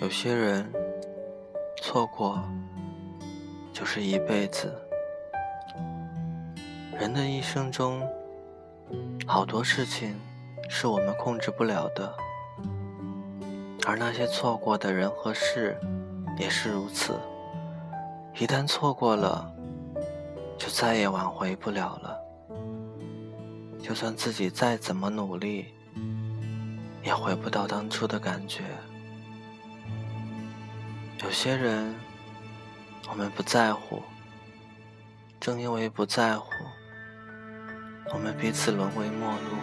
有些人错过就是一辈子。人的一生中，好多事情是我们控制不了的，而那些错过的人和事也是如此。一旦错过了，就再也挽回不了了。就算自己再怎么努力，也回不到当初的感觉。有些人，我们不在乎，正因为不在乎，我们彼此沦为陌路。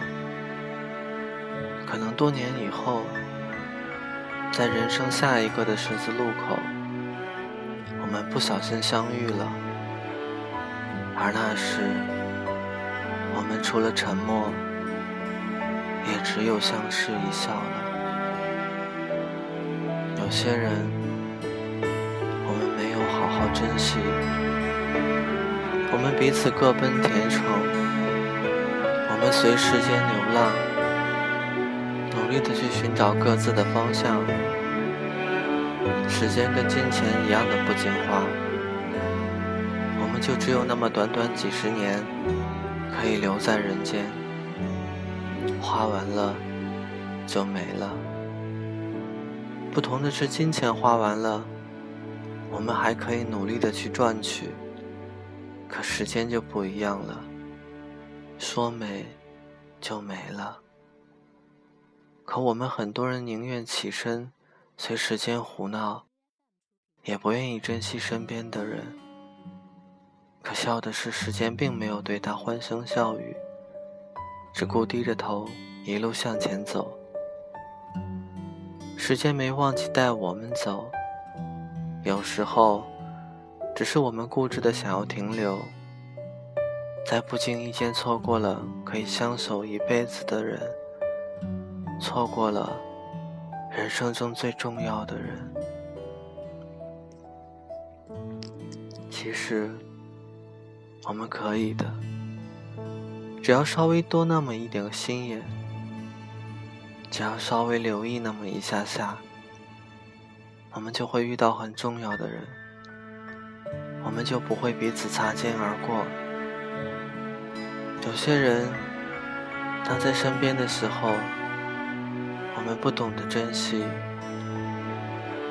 可能多年以后，在人生下一个的十字路口，我们不小心相遇了，而那时，我们除了沉默，也只有相视一笑了。有些人。好珍惜，我们彼此各奔前程，我们随时间流浪，努力的去寻找各自的方向。时间跟金钱一样的不经花，我们就只有那么短短几十年可以留在人间，花完了就没了。不同的是，金钱花完了。我们还可以努力的去赚取，可时间就不一样了，说没就没了。可我们很多人宁愿起身随时间胡闹，也不愿意珍惜身边的人。可笑的是，时间并没有对他欢声笑语，只顾低着头一路向前走。时间没忘记带我们走。有时候，只是我们固执的想要停留，在不经意间错过了可以相守一辈子的人，错过了人生中最重要的人。其实，我们可以的，只要稍微多那么一点心眼，只要稍微留意那么一下下。我们就会遇到很重要的人，我们就不会彼此擦肩而过。有些人，当在身边的时候，我们不懂得珍惜；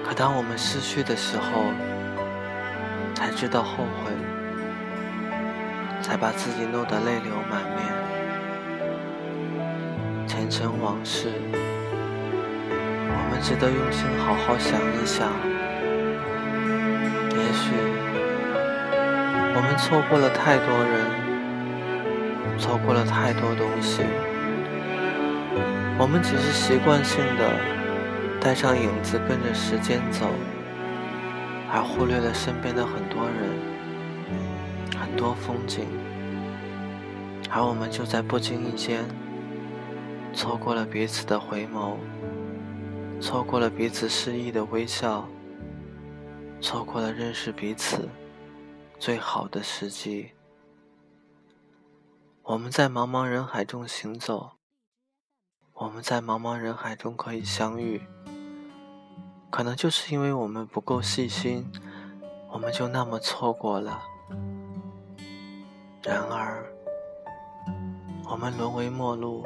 可当我们失去的时候，才知道后悔，才把自己弄得泪流满面。前尘往事。们值得用心好好想一想。也许我们错过了太多人，错过了太多东西。我们只是习惯性的带上影子跟着时间走，而忽略了身边的很多人、很多风景。而我们就在不经意间错过了彼此的回眸。错过了彼此示意的微笑，错过了认识彼此最好的时机。我们在茫茫人海中行走，我们在茫茫人海中可以相遇，可能就是因为我们不够细心，我们就那么错过了。然而，我们沦为陌路。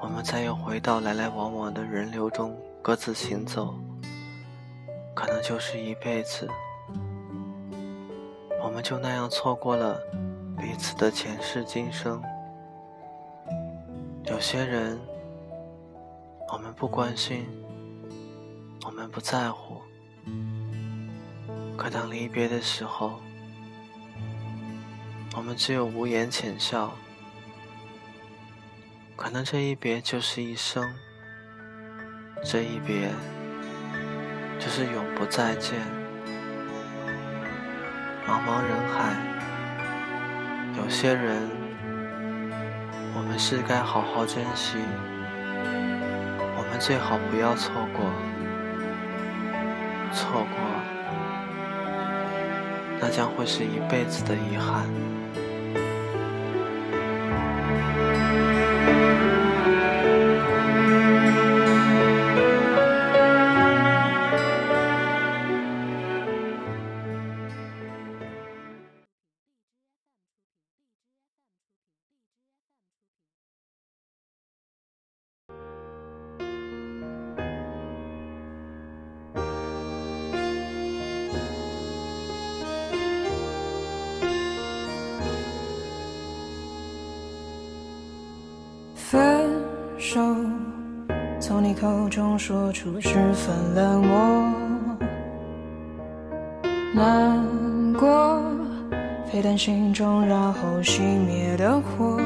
我们再又回到来来往往的人流中，各自行走，可能就是一辈子。我们就那样错过了彼此的前世今生。有些人，我们不关心，我们不在乎，可当离别的时候，我们只有无言浅笑。可能这一别就是一生，这一别就是永不再见。茫茫人海，有些人，我们是该好好珍惜，我们最好不要错过，错过，那将会是一辈子的遗憾。手，从你口中说出十分冷漠，难过，沸腾心中然后熄灭的火。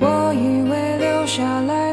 我以为留下来。